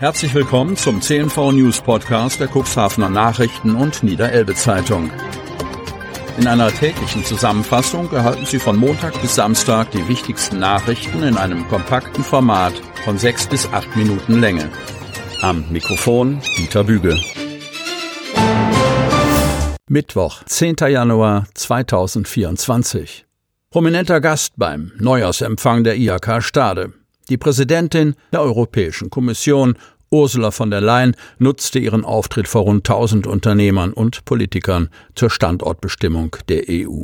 Herzlich willkommen zum CNV News Podcast der Cuxhavener Nachrichten und Niederelbe Zeitung. In einer täglichen Zusammenfassung erhalten Sie von Montag bis Samstag die wichtigsten Nachrichten in einem kompakten Format von sechs bis acht Minuten Länge. Am Mikrofon Dieter Bügel. Mittwoch, 10. Januar 2024. Prominenter Gast beim Neujahrsempfang der IHK Stade. Die Präsidentin der Europäischen Kommission, Ursula von der Leyen, nutzte ihren Auftritt vor rund 1000 Unternehmern und Politikern zur Standortbestimmung der EU.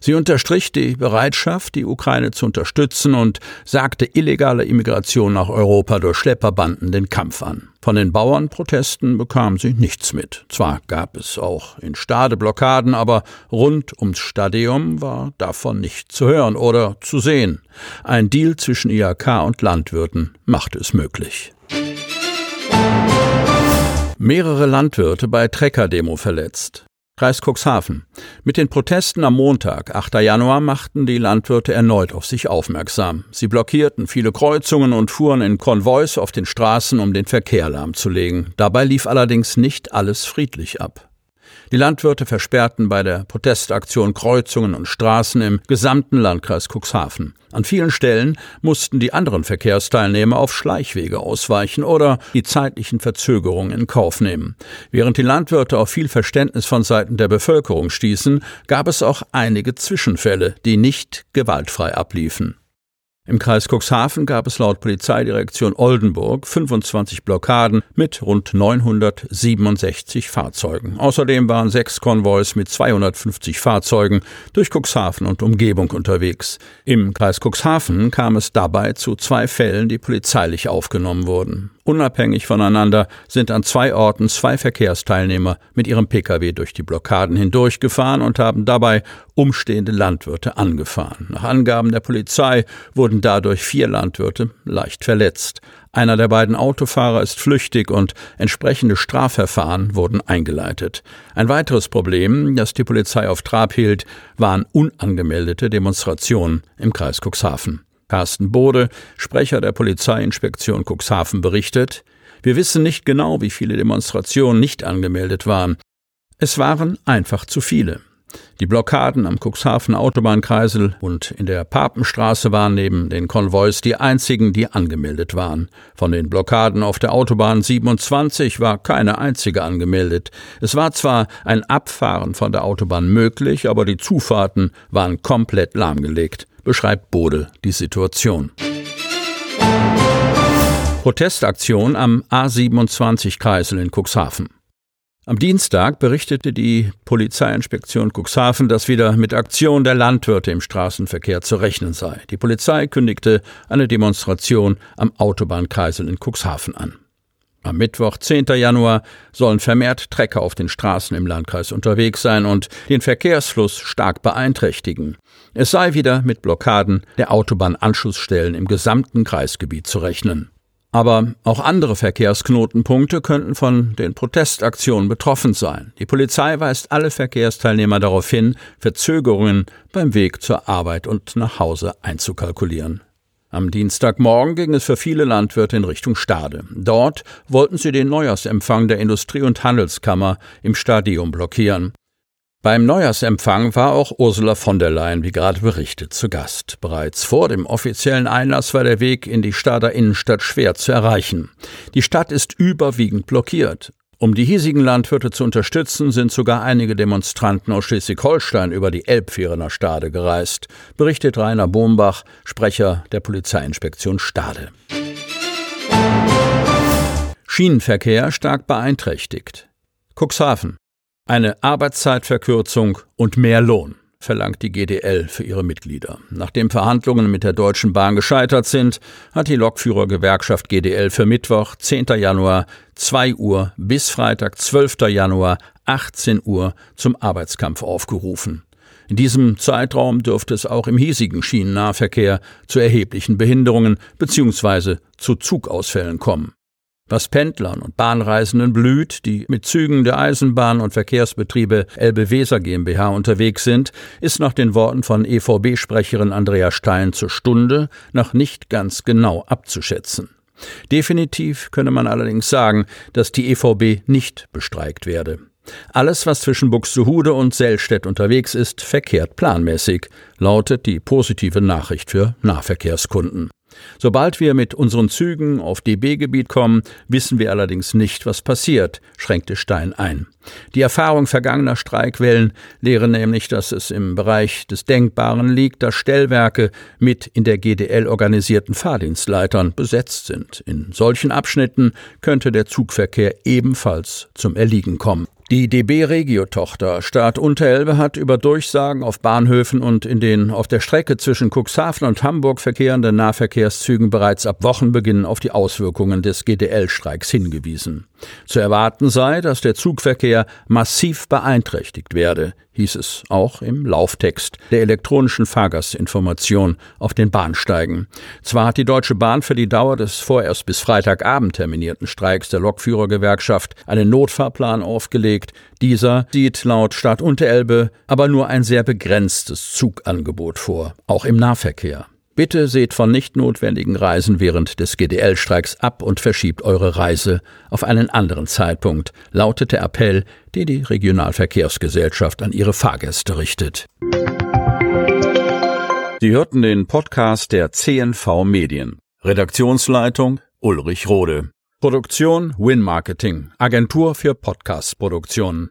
Sie unterstrich die Bereitschaft, die Ukraine zu unterstützen und sagte illegale Immigration nach Europa durch Schlepperbanden den Kampf an. Von den Bauernprotesten bekam sie nichts mit. Zwar gab es auch in Stade Blockaden, aber rund ums Stadium war davon nicht zu hören oder zu sehen. Ein Deal zwischen IHK und Landwirten machte es möglich. Mehrere Landwirte bei Trecker-Demo verletzt. Kreis Cuxhaven. Mit den Protesten am Montag, 8. Januar, machten die Landwirte erneut auf sich aufmerksam. Sie blockierten viele Kreuzungen und fuhren in Konvois auf den Straßen, um den Verkehr lahmzulegen. Dabei lief allerdings nicht alles friedlich ab. Die Landwirte versperrten bei der Protestaktion Kreuzungen und Straßen im gesamten Landkreis Cuxhaven. An vielen Stellen mussten die anderen Verkehrsteilnehmer auf Schleichwege ausweichen oder die zeitlichen Verzögerungen in Kauf nehmen. Während die Landwirte auf viel Verständnis von Seiten der Bevölkerung stießen, gab es auch einige Zwischenfälle, die nicht gewaltfrei abliefen. Im Kreis Cuxhaven gab es laut Polizeidirektion Oldenburg 25 Blockaden mit rund 967 Fahrzeugen. Außerdem waren sechs Konvois mit 250 Fahrzeugen durch Cuxhaven und Umgebung unterwegs. Im Kreis Cuxhaven kam es dabei zu zwei Fällen, die polizeilich aufgenommen wurden. Unabhängig voneinander sind an zwei Orten zwei Verkehrsteilnehmer mit ihrem Pkw durch die Blockaden hindurchgefahren und haben dabei umstehende Landwirte angefahren. Nach Angaben der Polizei wurden dadurch vier Landwirte leicht verletzt. Einer der beiden Autofahrer ist flüchtig und entsprechende Strafverfahren wurden eingeleitet. Ein weiteres Problem, das die Polizei auf Trab hielt, waren unangemeldete Demonstrationen im Kreis Cuxhaven. Carsten Bode, Sprecher der Polizeiinspektion Cuxhaven, berichtet, wir wissen nicht genau, wie viele Demonstrationen nicht angemeldet waren. Es waren einfach zu viele. Die Blockaden am Cuxhaven Autobahnkreisel und in der Papenstraße waren neben den Konvois die einzigen, die angemeldet waren. Von den Blockaden auf der Autobahn 27 war keine einzige angemeldet. Es war zwar ein Abfahren von der Autobahn möglich, aber die Zufahrten waren komplett lahmgelegt beschreibt Bode die Situation. Protestaktion am A27 Kreisel in Cuxhaven. Am Dienstag berichtete die Polizeiinspektion Cuxhaven, dass wieder mit Aktion der Landwirte im Straßenverkehr zu rechnen sei. Die Polizei kündigte eine Demonstration am Autobahnkreisel in Cuxhaven an. Am Mittwoch, 10. Januar, sollen vermehrt Trecker auf den Straßen im Landkreis unterwegs sein und den Verkehrsfluss stark beeinträchtigen. Es sei wieder mit Blockaden der Autobahnanschlussstellen im gesamten Kreisgebiet zu rechnen. Aber auch andere Verkehrsknotenpunkte könnten von den Protestaktionen betroffen sein. Die Polizei weist alle Verkehrsteilnehmer darauf hin, Verzögerungen beim Weg zur Arbeit und nach Hause einzukalkulieren. Am Dienstagmorgen ging es für viele Landwirte in Richtung Stade. Dort wollten sie den Neujahrsempfang der Industrie- und Handelskammer im Stadion blockieren. Beim Neujahrsempfang war auch Ursula von der Leyen, wie gerade berichtet, zu Gast. Bereits vor dem offiziellen Einlass war der Weg in die Stader Innenstadt schwer zu erreichen. Die Stadt ist überwiegend blockiert. Um die hiesigen Landwirte zu unterstützen, sind sogar einige Demonstranten aus Schleswig-Holstein über die Elbfähre nach Stade gereist, berichtet Rainer Bombach, Sprecher der Polizeiinspektion Stade. Schienenverkehr stark beeinträchtigt. Cuxhaven. Eine Arbeitszeitverkürzung und mehr Lohn verlangt die GDL für ihre Mitglieder. Nachdem Verhandlungen mit der Deutschen Bahn gescheitert sind, hat die Lokführergewerkschaft GDL für Mittwoch, 10. Januar, 2 Uhr bis Freitag, 12. Januar, 18 Uhr zum Arbeitskampf aufgerufen. In diesem Zeitraum dürfte es auch im hiesigen Schienennahverkehr zu erheblichen Behinderungen bzw. zu Zugausfällen kommen. Was Pendlern und Bahnreisenden blüht, die mit Zügen der Eisenbahn- und Verkehrsbetriebe Elbe Weser GmbH unterwegs sind, ist nach den Worten von EVB-Sprecherin Andrea Stein zur Stunde noch nicht ganz genau abzuschätzen. Definitiv könne man allerdings sagen, dass die EVB nicht bestreikt werde. Alles, was zwischen Buxtehude und Sellstedt unterwegs ist, verkehrt planmäßig, lautet die positive Nachricht für Nahverkehrskunden. Sobald wir mit unseren Zügen auf DB-Gebiet kommen, wissen wir allerdings nicht, was passiert, schränkte Stein ein. Die Erfahrung vergangener Streikwellen lehre nämlich, dass es im Bereich des Denkbaren liegt, dass Stellwerke mit in der GDL organisierten Fahrdienstleitern besetzt sind. In solchen Abschnitten könnte der Zugverkehr ebenfalls zum Erliegen kommen. Die DB Regio-Tochter Staat Unterelbe hat über Durchsagen auf Bahnhöfen und in den auf der Strecke zwischen Cuxhaven und Hamburg verkehrenden Nahverkehrszügen bereits ab Wochenbeginn auf die Auswirkungen des GDL-Streiks hingewiesen. Zu erwarten sei, dass der Zugverkehr massiv beeinträchtigt werde, hieß es auch im Lauftext der elektronischen Fahrgastinformation auf den Bahnsteigen. Zwar hat die Deutsche Bahn für die Dauer des vorerst bis Freitagabend terminierten Streiks der Lokführergewerkschaft einen Notfahrplan aufgelegt. Dieser sieht laut Stadt Unterelbe aber nur ein sehr begrenztes Zugangebot vor, auch im Nahverkehr. Bitte seht von nicht notwendigen Reisen während des GDL-Streiks ab und verschiebt eure Reise auf einen anderen Zeitpunkt, lautet der Appell, den die Regionalverkehrsgesellschaft an ihre Fahrgäste richtet. Sie hörten den Podcast der CNV Medien. Redaktionsleitung Ulrich Rode. Produktion Win Marketing, Agentur für Podcast-Produktionen.